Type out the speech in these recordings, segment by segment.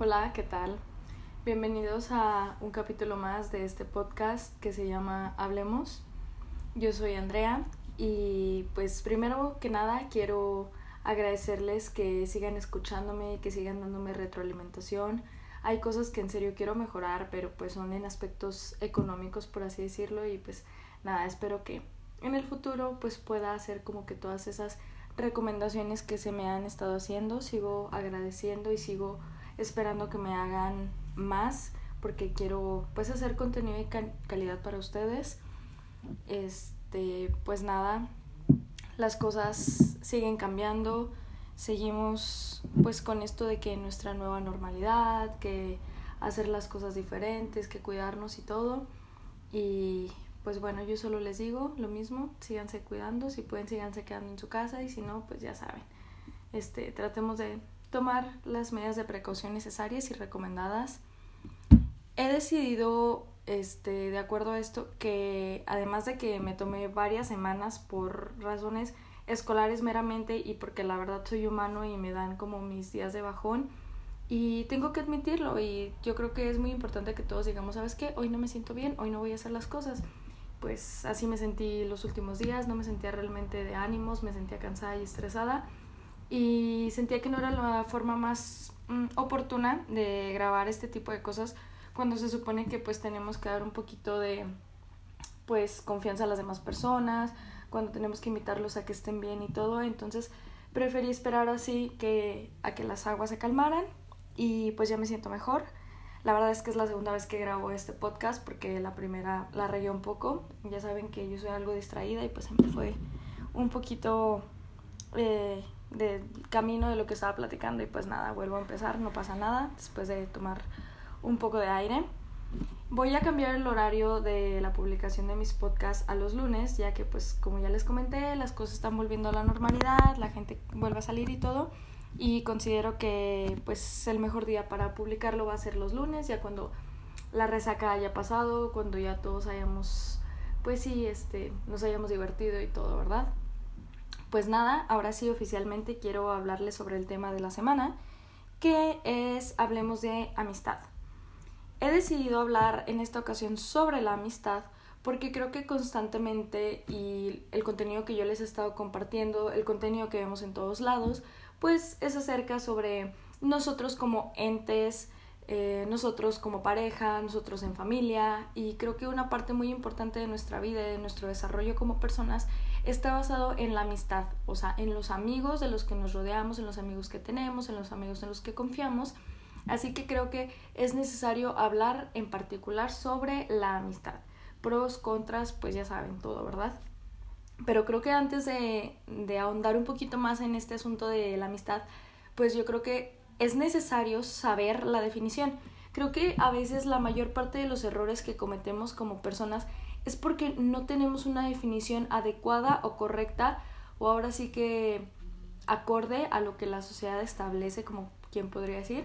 Hola, ¿qué tal? Bienvenidos a un capítulo más de este podcast que se llama Hablemos. Yo soy Andrea y pues primero que nada quiero agradecerles que sigan escuchándome, que sigan dándome retroalimentación. Hay cosas que en serio quiero mejorar, pero pues son en aspectos económicos, por así decirlo, y pues nada, espero que en el futuro pues pueda hacer como que todas esas recomendaciones que se me han estado haciendo, sigo agradeciendo y sigo esperando que me hagan más porque quiero pues hacer contenido de calidad para ustedes. Este, pues nada, las cosas siguen cambiando, seguimos pues con esto de que nuestra nueva normalidad, que hacer las cosas diferentes, que cuidarnos y todo. Y pues bueno, yo solo les digo lo mismo, síganse cuidando, si pueden síganse quedando en su casa y si no, pues ya saben. Este, tratemos de tomar las medidas de precaución necesarias y recomendadas. He decidido este, de acuerdo a esto, que además de que me tomé varias semanas por razones escolares meramente y porque la verdad soy humano y me dan como mis días de bajón y tengo que admitirlo y yo creo que es muy importante que todos digamos, ¿sabes qué? Hoy no me siento bien, hoy no voy a hacer las cosas. Pues así me sentí los últimos días, no me sentía realmente de ánimos, me sentía cansada y estresada y sentía que no era la forma más mm, oportuna de grabar este tipo de cosas cuando se supone que pues tenemos que dar un poquito de pues confianza a las demás personas, cuando tenemos que invitarlos a que estén bien y todo, entonces preferí esperar así que a que las aguas se calmaran y pues ya me siento mejor. La verdad es que es la segunda vez que grabo este podcast porque la primera la regué un poco. Ya saben que yo soy algo distraída y pues se me fue un poquito eh, de camino de lo que estaba platicando y pues nada, vuelvo a empezar, no pasa nada después de tomar un poco de aire. Voy a cambiar el horario de la publicación de mis podcasts a los lunes, ya que pues como ya les comenté, las cosas están volviendo a la normalidad, la gente vuelve a salir y todo, y considero que pues el mejor día para publicarlo va a ser los lunes, ya cuando la resaca haya pasado, cuando ya todos hayamos pues sí, este, nos hayamos divertido y todo, ¿verdad? Pues nada, ahora sí oficialmente quiero hablarles sobre el tema de la semana, que es hablemos de amistad. He decidido hablar en esta ocasión sobre la amistad porque creo que constantemente y el contenido que yo les he estado compartiendo, el contenido que vemos en todos lados, pues es acerca sobre nosotros como entes, eh, nosotros como pareja, nosotros en familia y creo que una parte muy importante de nuestra vida, de nuestro desarrollo como personas, está basado en la amistad, o sea, en los amigos de los que nos rodeamos, en los amigos que tenemos, en los amigos en los que confiamos Así que creo que es necesario hablar en particular sobre la amistad. Pros, contras, pues ya saben todo, ¿verdad? Pero creo que antes de, de ahondar un poquito más en este asunto de la amistad, pues yo creo que es necesario saber la definición. Creo que a veces la mayor parte de los errores que cometemos como personas es porque no tenemos una definición adecuada o correcta o ahora sí que acorde a lo que la sociedad establece, como quien podría decir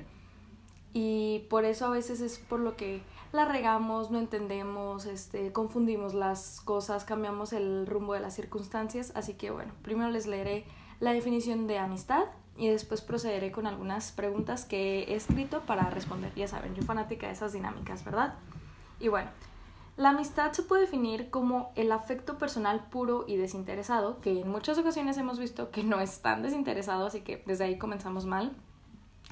y por eso a veces es por lo que la regamos, no entendemos, este, confundimos las cosas, cambiamos el rumbo de las circunstancias. Así que bueno, primero les leeré la definición de amistad y después procederé con algunas preguntas que he escrito para responder. Ya saben, yo fanática de esas dinámicas, ¿verdad? Y bueno, la amistad se puede definir como el afecto personal puro y desinteresado, que en muchas ocasiones hemos visto que no es tan desinteresado, así que desde ahí comenzamos mal,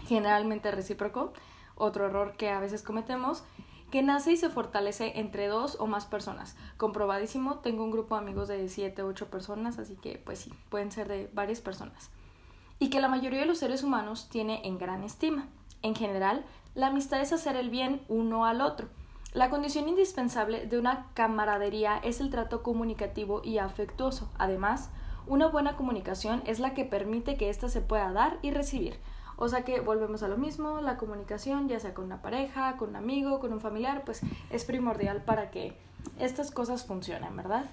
generalmente recíproco otro error que a veces cometemos, que nace y se fortalece entre dos o más personas. Comprobadísimo, tengo un grupo de amigos de 7 o 8 personas, así que pues sí, pueden ser de varias personas. Y que la mayoría de los seres humanos tiene en gran estima. En general, la amistad es hacer el bien uno al otro. La condición indispensable de una camaradería es el trato comunicativo y afectuoso. Además, una buena comunicación es la que permite que ésta se pueda dar y recibir, o sea que volvemos a lo mismo, la comunicación, ya sea con una pareja, con un amigo, con un familiar, pues es primordial para que estas cosas funcionen, ¿verdad?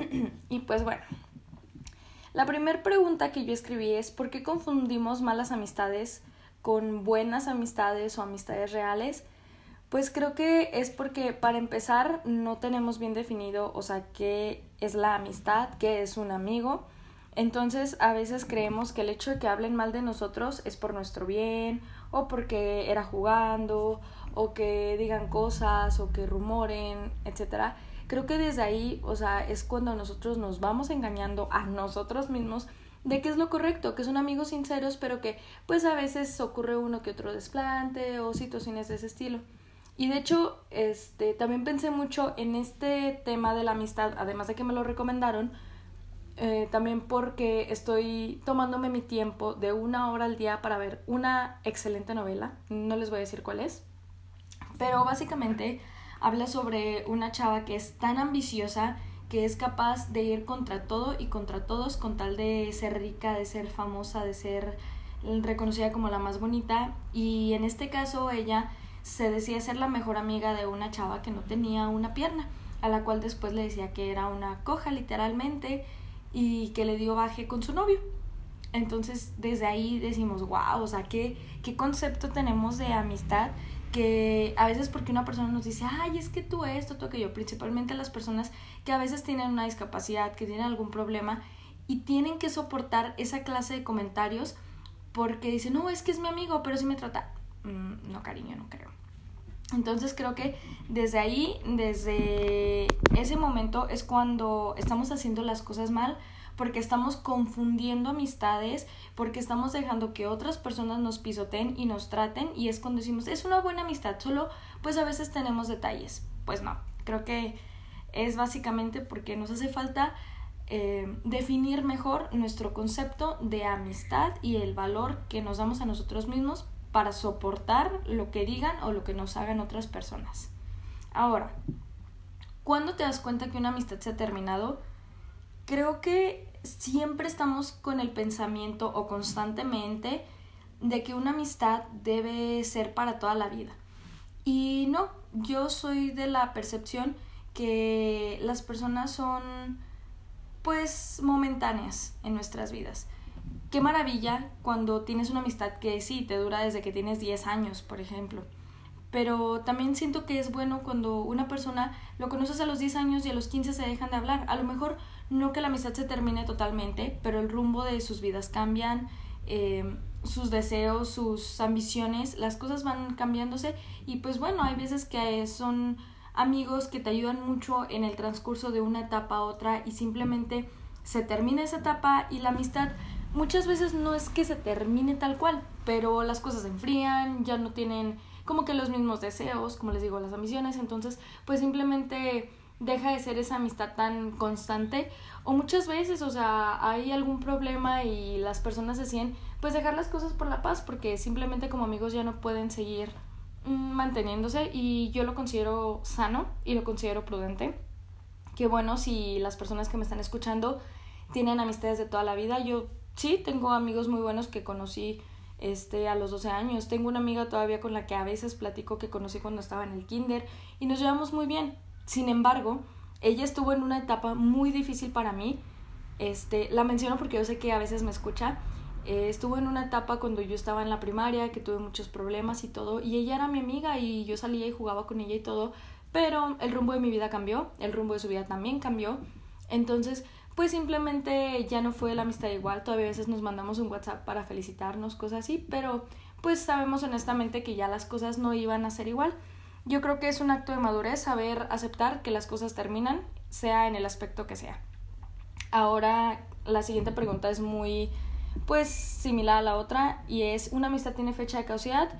y pues bueno, la primera pregunta que yo escribí es ¿por qué confundimos malas amistades con buenas amistades o amistades reales? Pues creo que es porque para empezar no tenemos bien definido, o sea, qué es la amistad, qué es un amigo entonces, a veces creemos que el hecho de que hablen mal de nosotros es por nuestro bien o porque era jugando o que digan cosas o que rumoren, etcétera. Creo que desde ahí, o sea, es cuando nosotros nos vamos engañando a nosotros mismos de que es lo correcto, que son amigos sinceros, pero que pues a veces ocurre uno que otro desplante o situaciones de ese estilo. Y de hecho, este, también pensé mucho en este tema de la amistad, además de que me lo recomendaron, eh, también porque estoy tomándome mi tiempo de una hora al día para ver una excelente novela, no les voy a decir cuál es, pero básicamente habla sobre una chava que es tan ambiciosa que es capaz de ir contra todo y contra todos con tal de ser rica, de ser famosa, de ser reconocida como la más bonita. Y en este caso ella se decía ser la mejor amiga de una chava que no tenía una pierna, a la cual después le decía que era una coja literalmente y que le dio baje con su novio. Entonces desde ahí decimos, wow, o sea, ¿qué, qué concepto tenemos de amistad que a veces porque una persona nos dice, ay, es que tú esto, tú aquello, principalmente las personas que a veces tienen una discapacidad, que tienen algún problema y tienen que soportar esa clase de comentarios porque dicen, no, es que es mi amigo, pero si me trata. Mm, no, cariño, no creo. Entonces creo que desde ahí, desde ese momento es cuando estamos haciendo las cosas mal porque estamos confundiendo amistades, porque estamos dejando que otras personas nos pisoteen y nos traten y es cuando decimos, es una buena amistad, solo pues a veces tenemos detalles. Pues no, creo que es básicamente porque nos hace falta eh, definir mejor nuestro concepto de amistad y el valor que nos damos a nosotros mismos para soportar lo que digan o lo que nos hagan otras personas. Ahora, ¿cuándo te das cuenta que una amistad se ha terminado? Creo que siempre estamos con el pensamiento o constantemente de que una amistad debe ser para toda la vida. Y no, yo soy de la percepción que las personas son pues momentáneas en nuestras vidas qué maravilla cuando tienes una amistad que sí, te dura desde que tienes 10 años, por ejemplo. Pero también siento que es bueno cuando una persona lo conoces a los 10 años y a los 15 se dejan de hablar. A lo mejor no que la amistad se termine totalmente, pero el rumbo de sus vidas cambian, eh, sus deseos, sus ambiciones, las cosas van cambiándose y pues bueno, hay veces que son amigos que te ayudan mucho en el transcurso de una etapa a otra y simplemente se termina esa etapa y la amistad muchas veces no es que se termine tal cual, pero las cosas se enfrían, ya no tienen como que los mismos deseos, como les digo, las ambiciones, entonces pues simplemente deja de ser esa amistad tan constante. O muchas veces, o sea, hay algún problema y las personas deciden pues dejar las cosas por la paz porque simplemente como amigos ya no pueden seguir mm, manteniéndose. Y yo lo considero sano y lo considero prudente. Que bueno, si las personas que me están escuchando tienen amistades de toda la vida, yo sí, tengo amigos muy buenos que conocí este, a los 12 años. Tengo una amiga todavía con la que a veces platico que conocí cuando estaba en el kinder y nos llevamos muy bien. Sin embargo, ella estuvo en una etapa muy difícil para mí. Este, la menciono porque yo sé que a veces me escucha. Eh, estuvo en una etapa cuando yo estaba en la primaria, que tuve muchos problemas y todo, y ella era mi amiga y yo salía y jugaba con ella y todo, pero el rumbo de mi vida cambió, el rumbo de su vida también cambió. Entonces, pues simplemente ya no fue la amistad igual, todavía a veces nos mandamos un WhatsApp para felicitarnos, cosas así, pero pues sabemos honestamente que ya las cosas no iban a ser igual. Yo creo que es un acto de madurez saber aceptar que las cosas terminan, sea en el aspecto que sea. Ahora la siguiente pregunta es muy pues similar a la otra y es ¿una amistad tiene fecha de caducidad?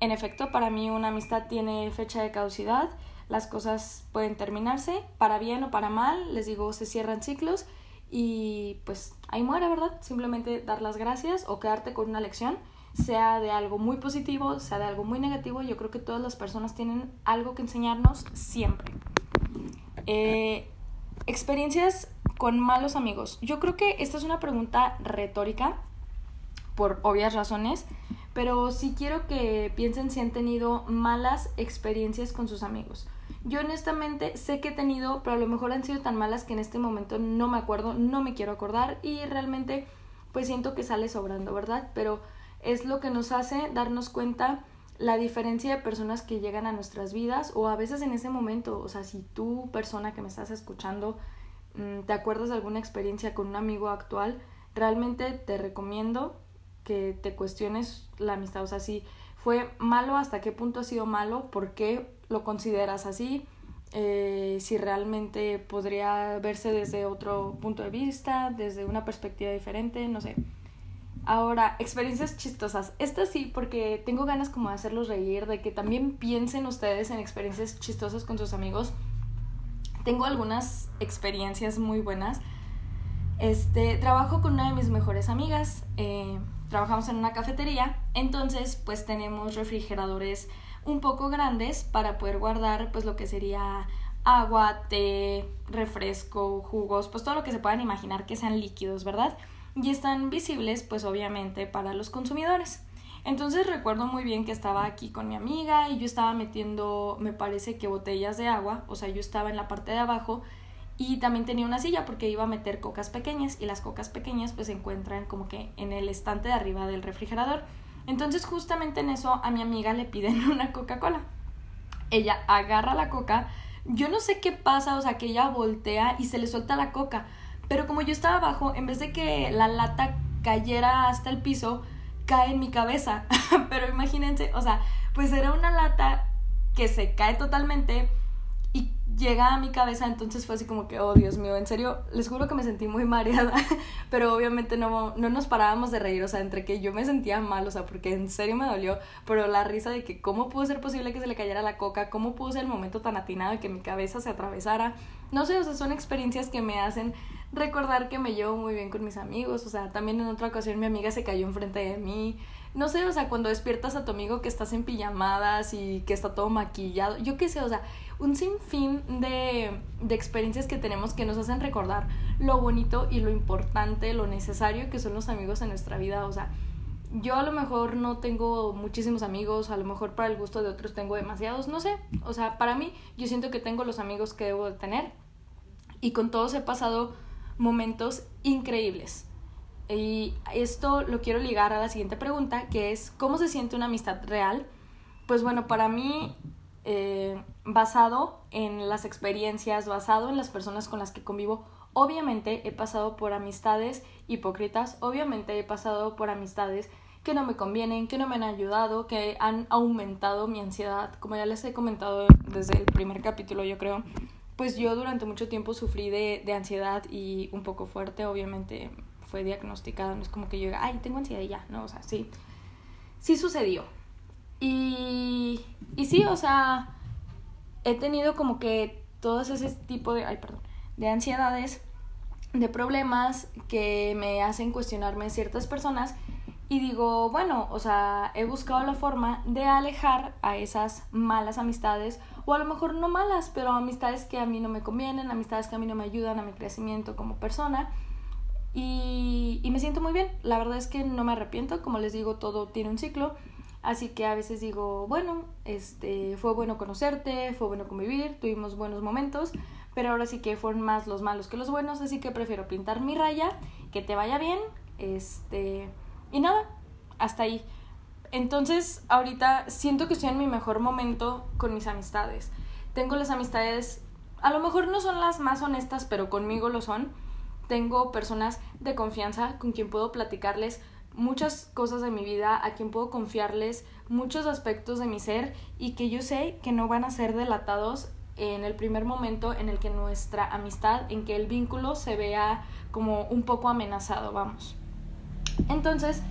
En efecto, para mí una amistad tiene fecha de caducidad las cosas pueden terminarse, para bien o para mal, les digo, se cierran ciclos y pues ahí muere, ¿verdad? Simplemente dar las gracias o quedarte con una lección, sea de algo muy positivo, sea de algo muy negativo, yo creo que todas las personas tienen algo que enseñarnos siempre. Eh, experiencias con malos amigos. Yo creo que esta es una pregunta retórica, por obvias razones, pero sí quiero que piensen si han tenido malas experiencias con sus amigos. Yo honestamente sé que he tenido, pero a lo mejor han sido tan malas que en este momento no me acuerdo, no me quiero acordar y realmente pues siento que sale sobrando, ¿verdad? Pero es lo que nos hace darnos cuenta la diferencia de personas que llegan a nuestras vidas o a veces en ese momento, o sea, si tú persona que me estás escuchando mm, te acuerdas de alguna experiencia con un amigo actual, realmente te recomiendo que te cuestiones la amistad, o sea, si ¿Fue malo? ¿Hasta qué punto ha sido malo? ¿Por qué lo consideras así? Eh, si realmente podría verse desde otro punto de vista, desde una perspectiva diferente, no sé. Ahora, experiencias chistosas. Esta sí, porque tengo ganas como de hacerlos reír, de que también piensen ustedes en experiencias chistosas con sus amigos. Tengo algunas experiencias muy buenas. Este, trabajo con una de mis mejores amigas. Eh, trabajamos en una cafetería. Entonces, pues tenemos refrigeradores un poco grandes para poder guardar pues lo que sería agua, té, refresco, jugos, pues todo lo que se puedan imaginar que sean líquidos, ¿verdad? Y están visibles pues obviamente para los consumidores. Entonces recuerdo muy bien que estaba aquí con mi amiga y yo estaba metiendo, me parece que botellas de agua, o sea, yo estaba en la parte de abajo y también tenía una silla porque iba a meter cocas pequeñas y las cocas pequeñas pues se encuentran como que en el estante de arriba del refrigerador. Entonces justamente en eso a mi amiga le piden una Coca-Cola. Ella agarra la coca, yo no sé qué pasa, o sea, que ella voltea y se le suelta la coca, pero como yo estaba abajo, en vez de que la lata cayera hasta el piso, cae en mi cabeza. pero imagínense, o sea, pues era una lata que se cae totalmente llega a mi cabeza, entonces fue así como que, oh Dios mío, en serio, les juro que me sentí muy mareada, pero obviamente no, no nos parábamos de reír, o sea, entre que yo me sentía mal, o sea, porque en serio me dolió, pero la risa de que cómo pudo ser posible que se le cayera la coca, cómo pudo ser el momento tan atinado de que mi cabeza se atravesara, no sé, o sea, son experiencias que me hacen recordar que me llevo muy bien con mis amigos, o sea, también en otra ocasión mi amiga se cayó enfrente de mí, no sé, o sea, cuando despiertas a tu amigo que estás en pijamadas y que está todo maquillado, yo qué sé, o sea, un sinfín de, de experiencias que tenemos que nos hacen recordar lo bonito y lo importante, lo necesario que son los amigos en nuestra vida, o sea, yo a lo mejor no tengo muchísimos amigos, a lo mejor para el gusto de otros tengo demasiados, no sé, o sea, para mí yo siento que tengo los amigos que debo de tener y con todos he pasado momentos increíbles. Y esto lo quiero ligar a la siguiente pregunta, que es, ¿cómo se siente una amistad real? Pues bueno, para mí, eh, basado en las experiencias, basado en las personas con las que convivo, obviamente he pasado por amistades hipócritas, obviamente he pasado por amistades que no me convienen, que no me han ayudado, que han aumentado mi ansiedad, como ya les he comentado desde el primer capítulo, yo creo. Pues yo durante mucho tiempo sufrí de, de ansiedad y un poco fuerte, obviamente fue diagnosticada, no es como que yo diga, ay, tengo ansiedad y ya, no, o sea, sí, sí sucedió. Y, y sí, o sea, he tenido como que todos ese tipo de, ay, perdón, de ansiedades, de problemas que me hacen cuestionarme ciertas personas y digo, bueno, o sea, he buscado la forma de alejar a esas malas amistades o a lo mejor no malas, pero amistades que a mí no me convienen, amistades que a mí no me ayudan a mi crecimiento como persona y, y me siento muy bien. La verdad es que no me arrepiento, como les digo, todo tiene un ciclo. Así que a veces digo, bueno, este, fue bueno conocerte, fue bueno convivir, tuvimos buenos momentos, pero ahora sí que fueron más los malos que los buenos, así que prefiero pintar mi raya, que te vaya bien, este, y nada, hasta ahí. Entonces, ahorita siento que estoy en mi mejor momento con mis amistades. Tengo las amistades, a lo mejor no son las más honestas, pero conmigo lo son tengo personas de confianza con quien puedo platicarles muchas cosas de mi vida, a quien puedo confiarles muchos aspectos de mi ser y que yo sé que no van a ser delatados en el primer momento en el que nuestra amistad, en que el vínculo se vea como un poco amenazado, vamos. Entonces,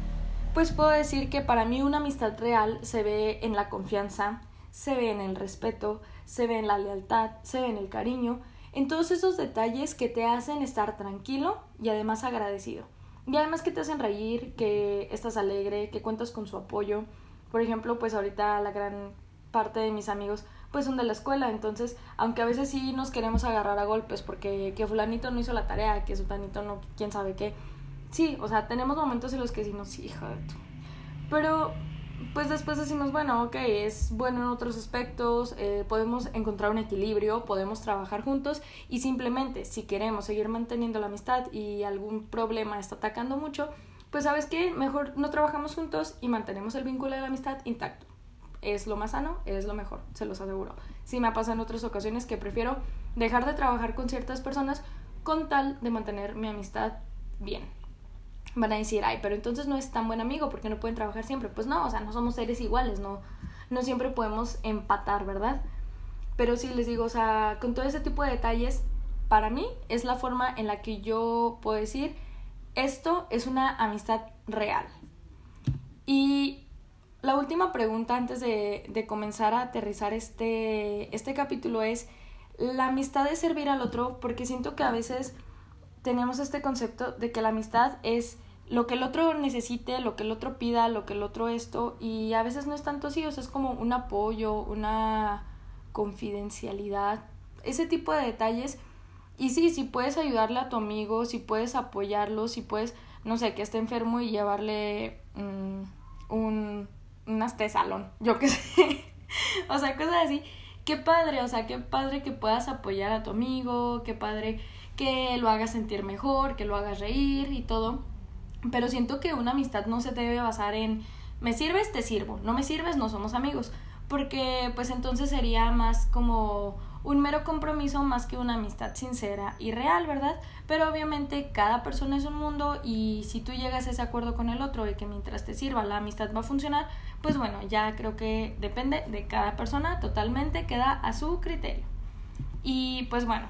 pues puedo decir que para mí una amistad real se ve en la confianza, se ve en el respeto, se ve en la lealtad, se ve en el cariño en todos esos detalles que te hacen estar tranquilo y además agradecido. Y además que te hacen reír, que estás alegre, que cuentas con su apoyo. Por ejemplo, pues ahorita la gran parte de mis amigos pues son de la escuela, entonces, aunque a veces sí nos queremos agarrar a golpes porque que fulanito no hizo la tarea, que sutanito no, quién sabe qué. Sí, o sea, tenemos momentos en los que decimos, hija de tu. Pero pues después decimos, bueno, ok, es bueno en otros aspectos, eh, podemos encontrar un equilibrio, podemos trabajar juntos y simplemente si queremos seguir manteniendo la amistad y algún problema está atacando mucho, pues sabes qué, mejor no trabajamos juntos y mantenemos el vínculo de la amistad intacto. Es lo más sano, es lo mejor, se los aseguro. Sí me ha pasado en otras ocasiones que prefiero dejar de trabajar con ciertas personas con tal de mantener mi amistad bien. Van a decir, ay, pero entonces no es tan buen amigo porque no pueden trabajar siempre. Pues no, o sea, no somos seres iguales, no, no siempre podemos empatar, ¿verdad? Pero sí les digo, o sea, con todo ese tipo de detalles, para mí es la forma en la que yo puedo decir, esto es una amistad real. Y la última pregunta antes de, de comenzar a aterrizar este, este capítulo es, la amistad es servir al otro porque siento que a veces tenemos este concepto de que la amistad es lo que el otro necesite, lo que el otro pida, lo que el otro esto, y a veces no es tanto así, o sea, es como un apoyo, una confidencialidad, ese tipo de detalles. Y sí, si puedes ayudarle a tu amigo, si puedes apoyarlo, si puedes, no sé, que esté enfermo y llevarle mm, un, un salón, yo qué sé. o sea, cosas así. Qué padre, o sea, qué padre que puedas apoyar a tu amigo, qué padre que lo hagas sentir mejor, que lo hagas reír y todo. Pero siento que una amistad no se debe basar en me sirves, te sirvo, no me sirves, no somos amigos. Porque pues entonces sería más como un mero compromiso más que una amistad sincera y real, ¿verdad? Pero obviamente cada persona es un mundo y si tú llegas a ese acuerdo con el otro de que mientras te sirva la amistad va a funcionar, pues bueno, ya creo que depende de cada persona totalmente, queda a su criterio. Y pues bueno,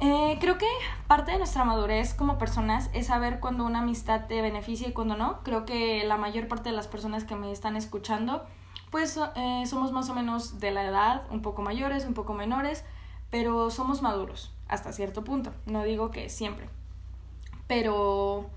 eh, creo que parte de nuestra madurez como personas es saber cuando una amistad te beneficia y cuando no. Creo que la mayor parte de las personas que me están escuchando, pues eh, somos más o menos de la edad, un poco mayores, un poco menores, pero somos maduros hasta cierto punto. No digo que siempre. Pero,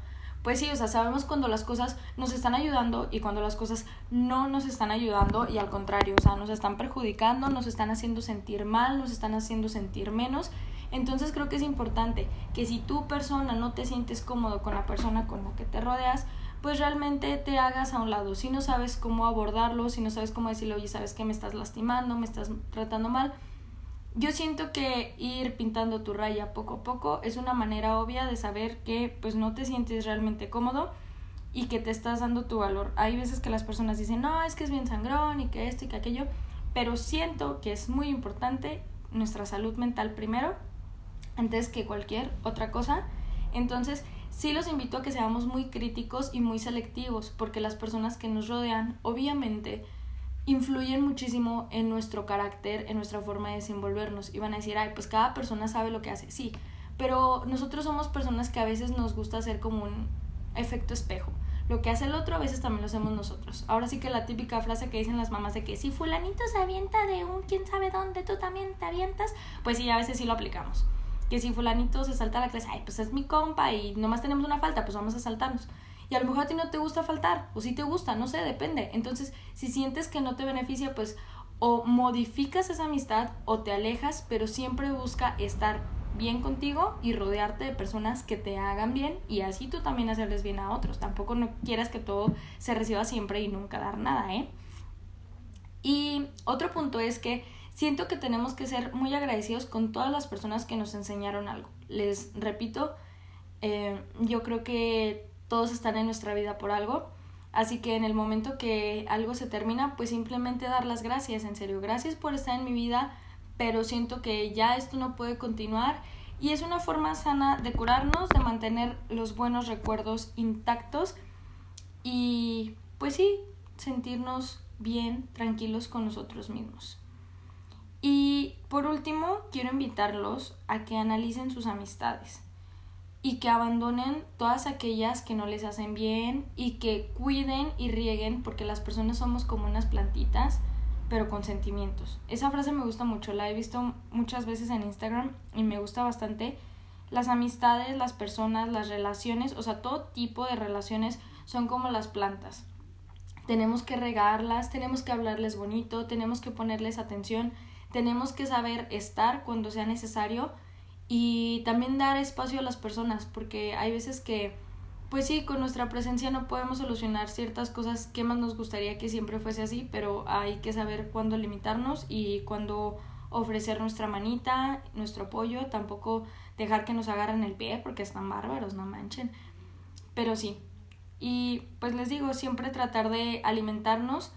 pues sí, o sea, sabemos cuando las cosas nos están ayudando y cuando las cosas no nos están ayudando y al contrario, o sea, nos están perjudicando, nos están haciendo sentir mal, nos están haciendo sentir menos entonces creo que es importante que si tu persona no te sientes cómodo con la persona con la que te rodeas, pues realmente te hagas a un lado. Si no sabes cómo abordarlo, si no sabes cómo decirle, oye, sabes que me estás lastimando, me estás tratando mal, yo siento que ir pintando tu raya poco a poco es una manera obvia de saber que pues no te sientes realmente cómodo y que te estás dando tu valor. Hay veces que las personas dicen, no, es que es bien sangrón y que esto y que aquello, pero siento que es muy importante nuestra salud mental primero antes que cualquier otra cosa. Entonces, sí los invito a que seamos muy críticos y muy selectivos, porque las personas que nos rodean, obviamente, influyen muchísimo en nuestro carácter, en nuestra forma de desenvolvernos. Y van a decir, ay, pues cada persona sabe lo que hace. Sí, pero nosotros somos personas que a veces nos gusta hacer como un efecto espejo. Lo que hace el otro a veces también lo hacemos nosotros. Ahora sí que la típica frase que dicen las mamás de que si fulanito se avienta de un quién sabe dónde, tú también te avientas, pues sí, a veces sí lo aplicamos que si fulanito se salta a la clase, ay, pues es mi compa y nomás tenemos una falta, pues vamos a saltarnos. Y a lo mejor a ti no te gusta faltar, o si te gusta, no sé, depende. Entonces, si sientes que no te beneficia, pues o modificas esa amistad o te alejas, pero siempre busca estar bien contigo y rodearte de personas que te hagan bien y así tú también hacerles bien a otros. Tampoco no quieras que todo se reciba siempre y nunca dar nada, ¿eh? Y otro punto es que siento que tenemos que ser muy agradecidos con todas las personas que nos enseñaron algo. Les repito, eh, yo creo que todos están en nuestra vida por algo. Así que en el momento que algo se termina, pues simplemente dar las gracias, en serio. Gracias por estar en mi vida, pero siento que ya esto no puede continuar. Y es una forma sana de curarnos, de mantener los buenos recuerdos intactos y pues sí, sentirnos bien, tranquilos con nosotros mismos. Y por último, quiero invitarlos a que analicen sus amistades y que abandonen todas aquellas que no les hacen bien y que cuiden y rieguen porque las personas somos como unas plantitas pero con sentimientos. Esa frase me gusta mucho, la he visto muchas veces en Instagram y me gusta bastante. Las amistades, las personas, las relaciones, o sea, todo tipo de relaciones son como las plantas. Tenemos que regarlas, tenemos que hablarles bonito, tenemos que ponerles atención tenemos que saber estar cuando sea necesario y también dar espacio a las personas, porque hay veces que, pues sí, con nuestra presencia no podemos solucionar ciertas cosas que más nos gustaría que siempre fuese así, pero hay que saber cuándo limitarnos y cuándo ofrecer nuestra manita, nuestro apoyo, tampoco dejar que nos agarren el pie porque están bárbaros, no manchen. Pero sí. Y pues les digo, siempre tratar de alimentarnos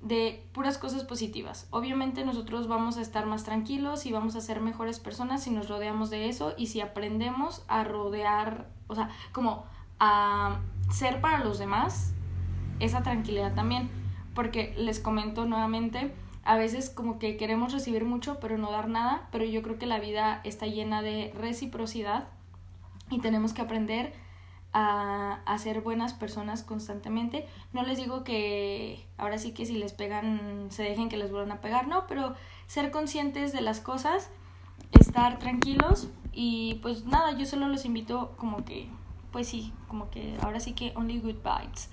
de puras cosas positivas. Obviamente nosotros vamos a estar más tranquilos y vamos a ser mejores personas si nos rodeamos de eso y si aprendemos a rodear, o sea, como a ser para los demás esa tranquilidad también. Porque les comento nuevamente, a veces como que queremos recibir mucho pero no dar nada, pero yo creo que la vida está llena de reciprocidad y tenemos que aprender a, a, ser buenas personas constantemente. No les digo que ahora sí que si les pegan se dejen que les vuelvan a pegar, no, pero ser conscientes de las cosas, estar tranquilos y pues nada, yo solo los invito como que, pues sí, como que ahora sí que only good vibes.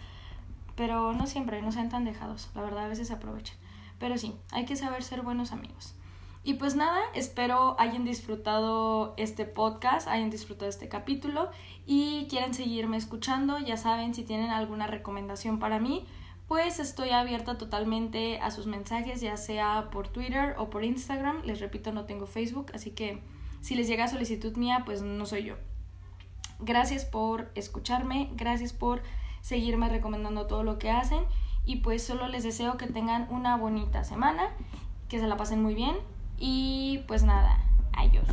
Pero no siempre, no sean tan dejados, la verdad a veces aprovechan. Pero sí, hay que saber ser buenos amigos. Y pues nada, espero hayan disfrutado este podcast, hayan disfrutado este capítulo y quieren seguirme escuchando, ya saben, si tienen alguna recomendación para mí, pues estoy abierta totalmente a sus mensajes, ya sea por Twitter o por Instagram. Les repito, no tengo Facebook, así que si les llega solicitud mía, pues no soy yo. Gracias por escucharme, gracias por seguirme recomendando todo lo que hacen y pues solo les deseo que tengan una bonita semana, que se la pasen muy bien y pues nada, adiós.